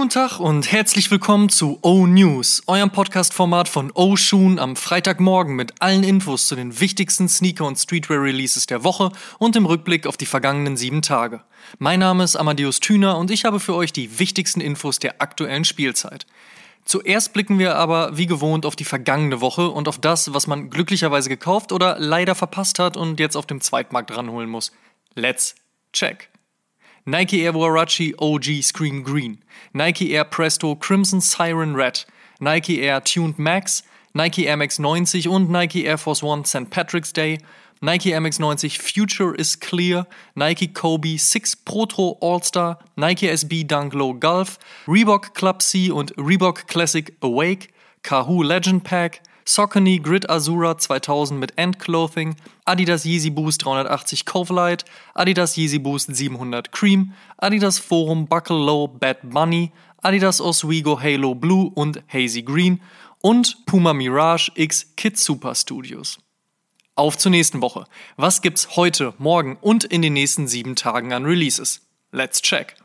Guten Tag und herzlich willkommen zu O News, eurem Podcast-Format von O Shoon am Freitagmorgen mit allen Infos zu den wichtigsten Sneaker- und Streetwear-Releases der Woche und im Rückblick auf die vergangenen sieben Tage. Mein Name ist Amadeus Thüner und ich habe für euch die wichtigsten Infos der aktuellen Spielzeit. Zuerst blicken wir aber wie gewohnt auf die vergangene Woche und auf das, was man glücklicherweise gekauft oder leider verpasst hat und jetzt auf dem Zweitmarkt ranholen muss. Let's check. Nike Air Warachi OG Screen Green, Nike Air Presto Crimson Siren Red, Nike Air Tuned Max, Nike Air Max 90 und Nike Air Force One St. Patrick's Day, Nike Air Max 90 Future is Clear, Nike Kobe 6 Protro All-Star, Nike SB Dunk Low Golf, Reebok Club C und Reebok Classic Awake, Kahoo Legend Pack, Saucony Grid Azura 2000 mit End Clothing, Adidas Yeezy Boost 380 Cove Adidas Yeezy Boost 700 Cream, Adidas Forum Buckle Low Bad Bunny, Adidas Oswego Halo Blue und Hazy Green und Puma Mirage X Kid Super Studios. Auf zur nächsten Woche. Was gibt's heute, morgen und in den nächsten sieben Tagen an Releases? Let's check.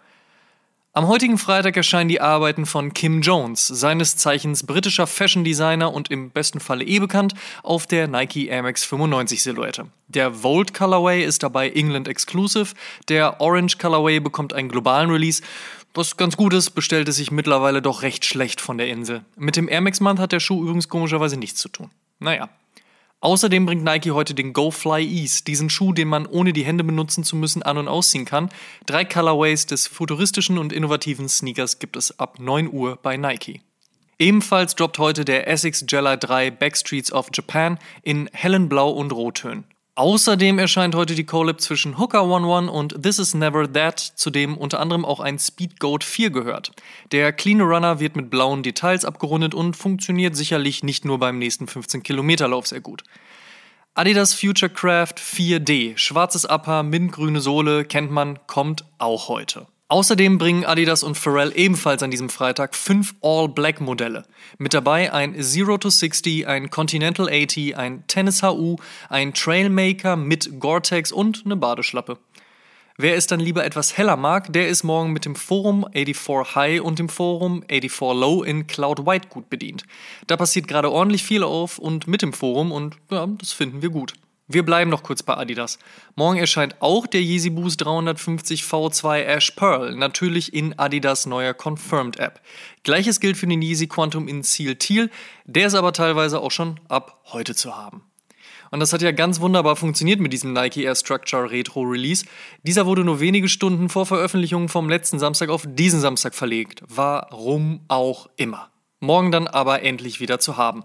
Am heutigen Freitag erscheinen die Arbeiten von Kim Jones, seines Zeichens britischer Fashion Designer und im besten Falle eh bekannt, auf der Nike Air Max 95 Silhouette. Der Volt Colorway ist dabei England Exclusive, der Orange Colorway bekommt einen globalen Release. Was ganz gut ist, bestellt es sich mittlerweile doch recht schlecht von der Insel. Mit dem Air Max Month hat der Schuh übrigens komischerweise nichts zu tun. Naja, Außerdem bringt Nike heute den Go Fly Ease, diesen Schuh, den man ohne die Hände benutzen zu müssen an- und ausziehen kann. Drei Colorways des futuristischen und innovativen Sneakers gibt es ab 9 Uhr bei Nike. Ebenfalls droppt heute der Essex Gela 3 Backstreets of Japan in hellen Blau und Rottönen. Außerdem erscheint heute die Collab zwischen Hooker 11 und This Is Never That, zu dem unter anderem auch ein Speedgoat 4 gehört. Der Clean Runner wird mit blauen Details abgerundet und funktioniert sicherlich nicht nur beim nächsten 15 Kilometer Lauf sehr gut. Adidas Futurecraft 4D, schwarzes Upper, mintgrüne Sohle, kennt man, kommt auch heute. Außerdem bringen Adidas und Pharrell ebenfalls an diesem Freitag fünf All-Black-Modelle. Mit dabei ein Zero to 60, ein Continental 80, ein Tennis HU, ein Trailmaker mit Gore-Tex und eine Badeschlappe. Wer es dann lieber etwas heller mag, der ist morgen mit dem Forum 84 High und dem Forum 84 Low in Cloud White gut bedient. Da passiert gerade ordentlich viel auf und mit dem Forum und ja, das finden wir gut. Wir bleiben noch kurz bei Adidas. Morgen erscheint auch der Yeezy Boost 350 V2 Ash Pearl, natürlich in Adidas neuer Confirmed App. Gleiches gilt für den Yeezy Quantum in Seal Teal, der ist aber teilweise auch schon ab heute zu haben. Und das hat ja ganz wunderbar funktioniert mit diesem Nike Air Structure Retro Release. Dieser wurde nur wenige Stunden vor Veröffentlichung vom letzten Samstag auf diesen Samstag verlegt. Warum auch immer. Morgen dann aber endlich wieder zu haben.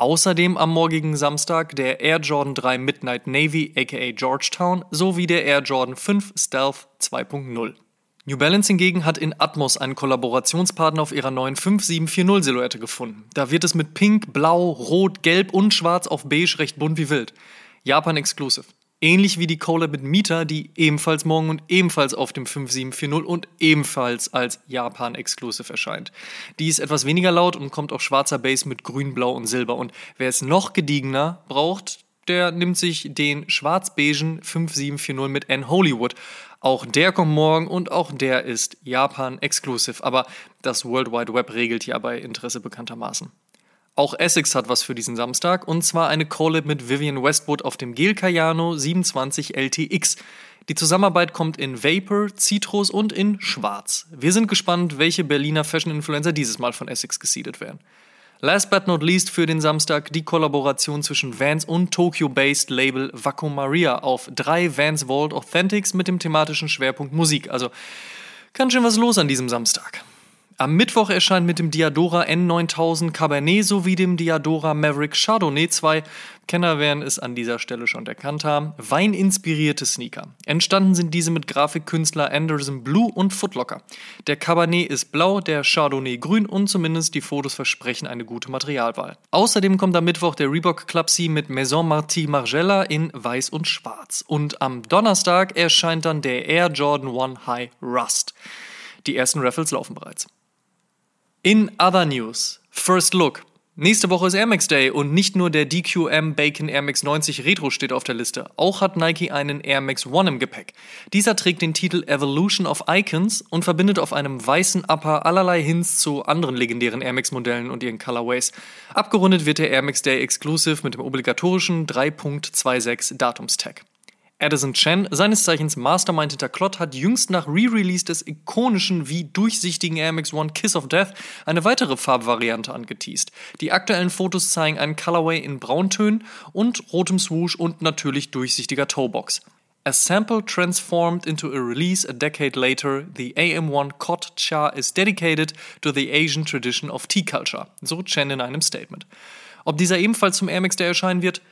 Außerdem am morgigen Samstag der Air Jordan 3 Midnight Navy aka Georgetown sowie der Air Jordan 5 Stealth 2.0. New Balance hingegen hat in Atmos einen Kollaborationspartner auf ihrer neuen 5740 Silhouette gefunden. Da wird es mit Pink, Blau, Rot, Gelb und Schwarz auf Beige recht bunt wie wild. Japan Exclusive. Ähnlich wie die Collab mit Mita, die ebenfalls morgen und ebenfalls auf dem 5740 und ebenfalls als Japan Exclusive erscheint. Die ist etwas weniger laut und kommt auf schwarzer Base mit grün, blau und silber. Und wer es noch gediegener braucht, der nimmt sich den schwarz-beigen 5740 mit N Hollywood. Auch der kommt morgen und auch der ist Japan Exclusive. Aber das World Wide Web regelt hier bei Interesse bekanntermaßen. Auch Essex hat was für diesen Samstag und zwar eine Collab mit Vivian Westwood auf dem Gel Cayano 27 LTX. Die Zusammenarbeit kommt in Vapor, Citrus und in Schwarz. Wir sind gespannt, welche Berliner Fashion-Influencer dieses Mal von Essex gesiedet werden. Last but not least für den Samstag die Kollaboration zwischen Vans und Tokyo-based Label Vaco Maria auf drei Vans Vault Authentics mit dem thematischen Schwerpunkt Musik. Also ganz schön was los an diesem Samstag. Am Mittwoch erscheint mit dem Diadora N9000 Cabernet sowie dem Diadora Maverick Chardonnay zwei Kenner werden es an dieser Stelle schon erkannt haben, weininspirierte Sneaker. Entstanden sind diese mit Grafikkünstler Anderson Blue und Footlocker. Der Cabernet ist blau, der Chardonnay grün und zumindest die Fotos versprechen eine gute Materialwahl. Außerdem kommt am Mittwoch der Reebok Club C mit Maison Marty Margiela in weiß und schwarz. Und am Donnerstag erscheint dann der Air Jordan 1 High Rust. Die ersten Raffles laufen bereits. In other news, First Look. Nächste Woche ist Air Max Day und nicht nur der DQM Bacon Air Max 90 Retro steht auf der Liste. Auch hat Nike einen Air Max One im Gepäck. Dieser trägt den Titel Evolution of Icons und verbindet auf einem weißen Upper allerlei Hints zu anderen legendären Air Max Modellen und ihren Colorways. Abgerundet wird der Air Max Day Exclusive mit dem obligatorischen 3.26 Datumstag. Addison Chen, seines Zeichens Mastermind hinter Klott, hat jüngst nach Re-Release des ikonischen wie durchsichtigen Air Max One Kiss of Death eine weitere Farbvariante angeteased. Die aktuellen Fotos zeigen einen Colorway in Brauntönen und rotem Swoosh und natürlich durchsichtiger Toebox. A sample transformed into a release a decade later, the AM1 Kot Cha is dedicated to the Asian tradition of tea culture, so Chen in einem Statement. Ob dieser ebenfalls zum Air Max Day erscheinen wird,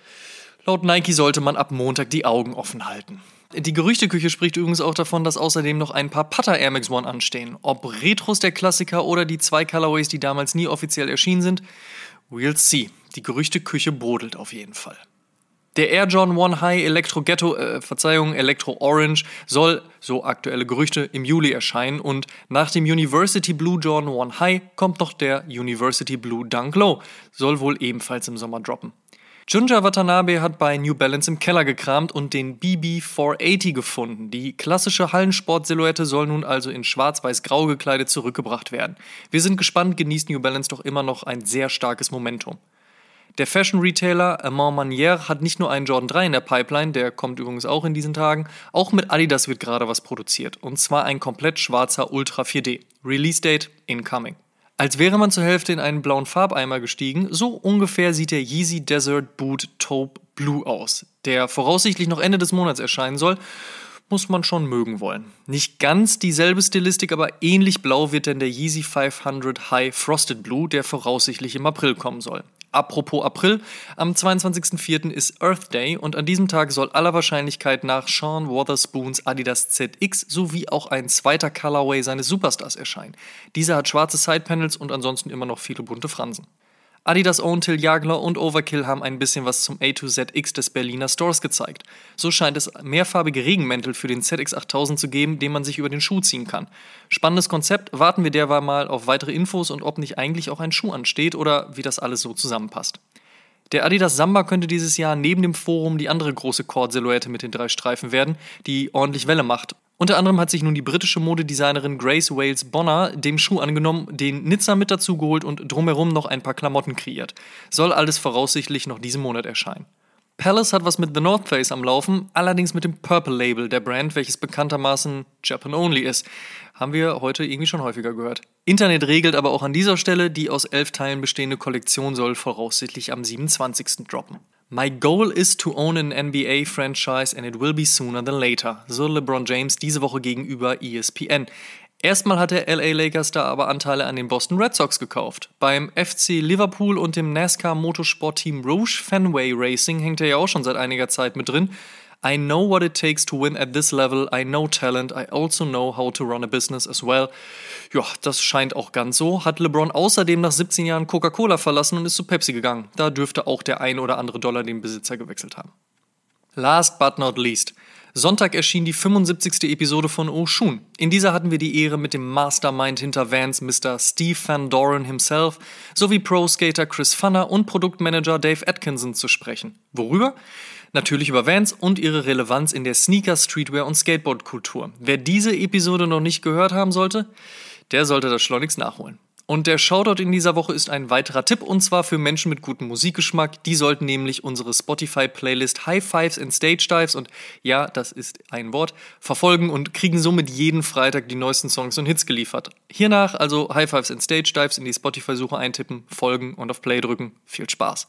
Laut Nike sollte man ab Montag die Augen offen halten. Die Gerüchteküche spricht übrigens auch davon, dass außerdem noch ein paar Putter Air Max One anstehen. Ob Retros der Klassiker oder die zwei Colorways, die damals nie offiziell erschienen sind, we'll see. Die Gerüchteküche brodelt auf jeden Fall. Der Air John One High Electro Ghetto, äh, Verzeihung, Electro Orange soll, so aktuelle Gerüchte, im Juli erscheinen und nach dem University Blue John One High kommt noch der University Blue Dunk Low, soll wohl ebenfalls im Sommer droppen. Junja Watanabe hat bei New Balance im Keller gekramt und den BB480 gefunden. Die klassische Hallensport-Silhouette soll nun also in schwarz-weiß-grau gekleidet zurückgebracht werden. Wir sind gespannt, genießt New Balance doch immer noch ein sehr starkes Momentum. Der Fashion-Retailer Amand Manière hat nicht nur einen Jordan 3 in der Pipeline, der kommt übrigens auch in diesen Tagen, auch mit Adidas wird gerade was produziert. Und zwar ein komplett schwarzer Ultra 4D. Release Date incoming. Als wäre man zur Hälfte in einen blauen Farbeimer gestiegen, so ungefähr sieht der Yeezy Desert Boot Taupe Blue aus, der voraussichtlich noch Ende des Monats erscheinen soll. Muss man schon mögen wollen. Nicht ganz dieselbe Stilistik, aber ähnlich blau wird denn der Yeezy 500 High Frosted Blue, der voraussichtlich im April kommen soll. Apropos April, am 22.04. ist Earth Day und an diesem Tag soll aller Wahrscheinlichkeit nach Sean Wotherspoons Adidas ZX sowie auch ein zweiter Colorway seines Superstars erscheinen. Dieser hat schwarze Sidepanels und ansonsten immer noch viele bunte Fransen. Adidas Own Till Jagler und Overkill haben ein bisschen was zum A2ZX des Berliner Stores gezeigt. So scheint es mehrfarbige Regenmäntel für den ZX8000 zu geben, den man sich über den Schuh ziehen kann. Spannendes Konzept, warten wir derweil mal auf weitere Infos und ob nicht eigentlich auch ein Schuh ansteht oder wie das alles so zusammenpasst. Der Adidas Samba könnte dieses Jahr neben dem Forum die andere große Cord-Silhouette mit den drei Streifen werden, die ordentlich Welle macht unter anderem hat sich nun die britische Modedesignerin Grace Wales Bonner dem Schuh angenommen, den Nizza mit dazu geholt und drumherum noch ein paar Klamotten kreiert. Soll alles voraussichtlich noch diesen Monat erscheinen. Palace hat was mit The North Face am Laufen, allerdings mit dem Purple Label der Brand, welches bekanntermaßen Japan Only ist. Haben wir heute irgendwie schon häufiger gehört. Internet regelt aber auch an dieser Stelle, die aus elf Teilen bestehende Kollektion soll voraussichtlich am 27. droppen. My goal is to own an NBA franchise and it will be sooner than later, so LeBron James diese Woche gegenüber ESPN. Erstmal hat der LA Lakers da aber Anteile an den Boston Red Sox gekauft. Beim FC Liverpool und dem NASCAR Motorsportteam Rouge Fenway Racing hängt er ja auch schon seit einiger Zeit mit drin. I know what it takes to win at this level. I know talent. I also know how to run a business as well. Ja, das scheint auch ganz so. Hat LeBron außerdem nach 17 Jahren Coca-Cola verlassen und ist zu Pepsi gegangen. Da dürfte auch der ein oder andere Dollar den Besitzer gewechselt haben. Last but not least. Sonntag erschien die 75. Episode von Oshun. In dieser hatten wir die Ehre, mit dem Mastermind hinter Vans, Mr. Steve Van Doren himself, sowie Pro-Skater Chris Funner und Produktmanager Dave Atkinson zu sprechen. Worüber? Natürlich über Vans und ihre Relevanz in der Sneaker, Streetwear und Skateboard-Kultur. Wer diese Episode noch nicht gehört haben sollte, der sollte das schleunigst nachholen. Und der Shoutout in dieser Woche ist ein weiterer Tipp und zwar für Menschen mit gutem Musikgeschmack. Die sollten nämlich unsere Spotify-Playlist High Fives and Stage Dives und ja, das ist ein Wort, verfolgen und kriegen somit jeden Freitag die neuesten Songs und Hits geliefert. Hiernach also High Fives and Stage Dives in die Spotify-Suche eintippen, folgen und auf Play drücken. Viel Spaß!